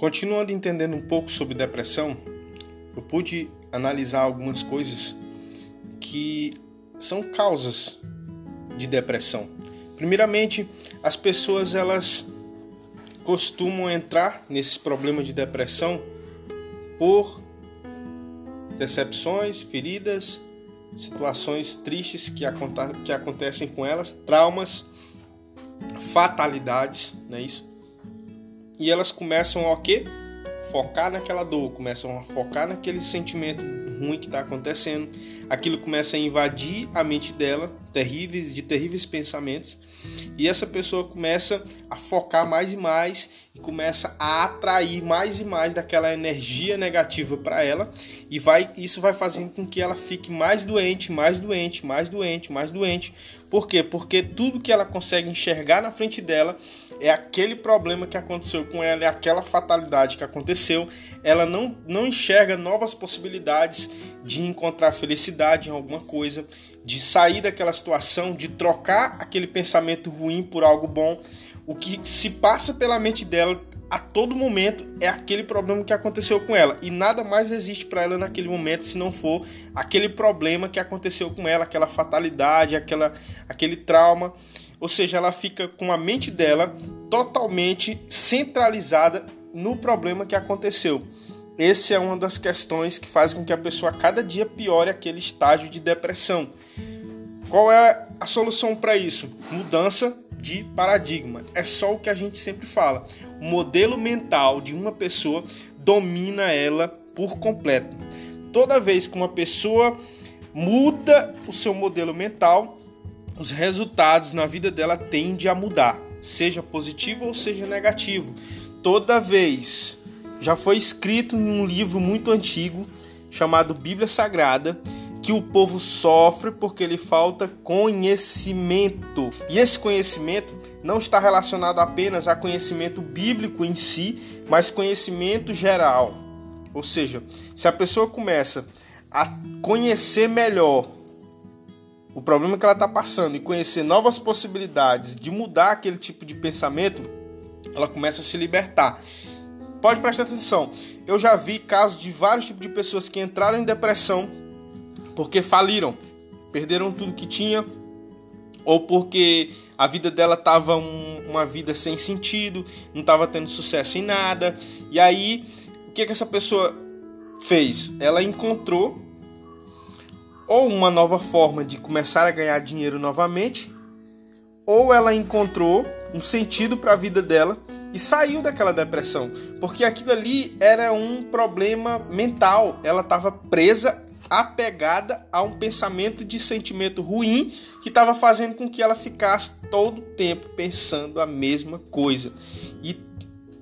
Continuando entendendo um pouco sobre depressão, eu pude analisar algumas coisas que são causas de depressão. Primeiramente, as pessoas elas costumam entrar nesse problema de depressão por decepções, feridas, situações tristes que, aconte que acontecem com elas, traumas, fatalidades, não é isso? E elas começam a quê? Focar naquela dor, começam a focar naquele sentimento ruim que está acontecendo. Aquilo começa a invadir a mente dela, terríveis, de terríveis pensamentos, e essa pessoa começa a focar mais e mais e começa a atrair mais e mais daquela energia negativa para ela e vai isso vai fazendo com que ela fique mais doente, mais doente, mais doente, mais doente. Por quê? Porque tudo que ela consegue enxergar na frente dela é aquele problema que aconteceu com ela, é aquela fatalidade que aconteceu. Ela não, não enxerga novas possibilidades de encontrar felicidade em alguma coisa, de sair daquela situação, de trocar aquele pensamento ruim por algo bom o que se passa pela mente dela a todo momento é aquele problema que aconteceu com ela e nada mais existe para ela naquele momento se não for aquele problema que aconteceu com ela, aquela fatalidade, aquela, aquele trauma. Ou seja, ela fica com a mente dela totalmente centralizada no problema que aconteceu. Essa é uma das questões que faz com que a pessoa cada dia piore aquele estágio de depressão. Qual é a solução para isso? Mudança de paradigma. É só o que a gente sempre fala. O modelo mental de uma pessoa domina ela por completo. Toda vez que uma pessoa muda o seu modelo mental, os resultados na vida dela tendem a mudar, seja positivo ou seja negativo. Toda vez já foi escrito em um livro muito antigo chamado Bíblia Sagrada que o povo sofre porque lhe falta conhecimento. E esse conhecimento não está relacionado apenas a conhecimento bíblico em si, mas conhecimento geral. Ou seja, se a pessoa começa a conhecer melhor o problema que ela está passando e conhecer novas possibilidades de mudar aquele tipo de pensamento, ela começa a se libertar. Pode prestar atenção. Eu já vi casos de vários tipos de pessoas que entraram em depressão porque faliram, perderam tudo que tinha, ou porque a vida dela estava um, uma vida sem sentido, não estava tendo sucesso em nada. E aí, o que, que essa pessoa fez? Ela encontrou ou uma nova forma de começar a ganhar dinheiro novamente, ou ela encontrou um sentido para a vida dela e saiu daquela depressão, porque aquilo ali era um problema mental. Ela estava presa apegada a um pensamento de sentimento ruim que estava fazendo com que ela ficasse todo o tempo pensando a mesma coisa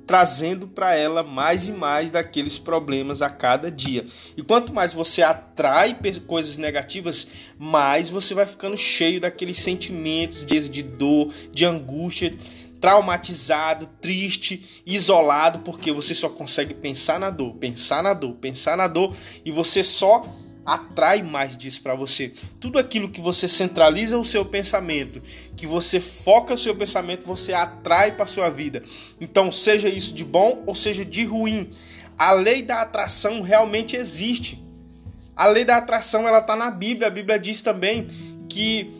trazendo para ela mais e mais daqueles problemas a cada dia. E quanto mais você atrai coisas negativas, mais você vai ficando cheio daqueles sentimentos de, de dor, de angústia, traumatizado, triste, isolado, porque você só consegue pensar na dor, pensar na dor, pensar na dor e você só atrai mais disso para você. Tudo aquilo que você centraliza o seu pensamento, que você foca o seu pensamento, você atrai para sua vida. Então, seja isso de bom ou seja de ruim, a lei da atração realmente existe. A lei da atração ela está na Bíblia. A Bíblia diz também que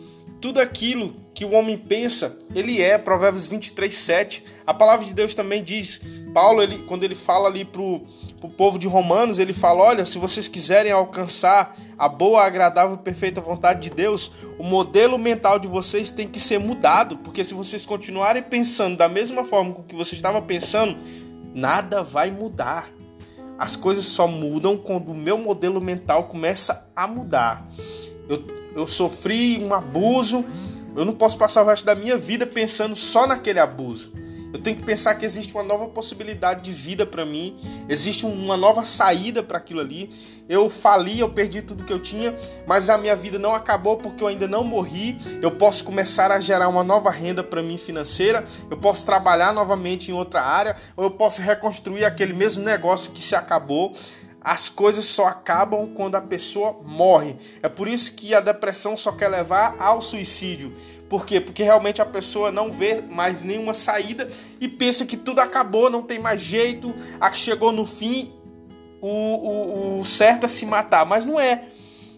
tudo aquilo que o homem pensa, ele é. Provérbios 23, 7. A palavra de Deus também diz, Paulo, ele, quando ele fala ali pro o povo de Romanos, ele fala: olha, se vocês quiserem alcançar a boa, agradável, perfeita vontade de Deus, o modelo mental de vocês tem que ser mudado, porque se vocês continuarem pensando da mesma forma com que você estava pensando, nada vai mudar. As coisas só mudam quando o meu modelo mental começa a mudar. Eu, eu sofri um abuso, eu não posso passar o resto da minha vida pensando só naquele abuso. Eu tenho que pensar que existe uma nova possibilidade de vida para mim, existe uma nova saída para aquilo ali. Eu fali, eu perdi tudo que eu tinha, mas a minha vida não acabou porque eu ainda não morri. Eu posso começar a gerar uma nova renda para mim financeira, eu posso trabalhar novamente em outra área, ou eu posso reconstruir aquele mesmo negócio que se acabou. As coisas só acabam quando a pessoa morre. É por isso que a depressão só quer levar ao suicídio Por quê? Porque realmente a pessoa não vê mais nenhuma saída e pensa que tudo acabou, não tem mais jeito, chegou no fim, o, o, o certo é se matar. Mas não é.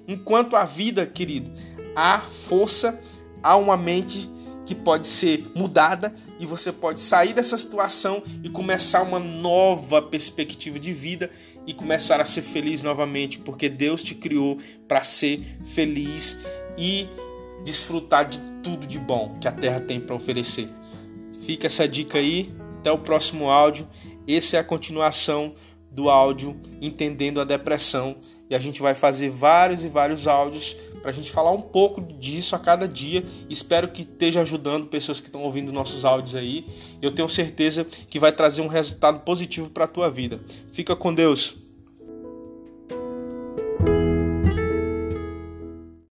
Enquanto a vida, querido, há força, há uma mente que pode ser mudada e você pode sair dessa situação e começar uma nova perspectiva de vida e começar a ser feliz novamente, porque Deus te criou para ser feliz e desfrutar de tudo de bom que a terra tem para oferecer. Fica essa dica aí, até o próximo áudio. Essa é a continuação do áudio Entendendo a Depressão e a gente vai fazer vários e vários áudios para a gente falar um pouco disso a cada dia. Espero que esteja ajudando pessoas que estão ouvindo nossos áudios aí. Eu tenho certeza que vai trazer um resultado positivo para a tua vida. Fica com Deus.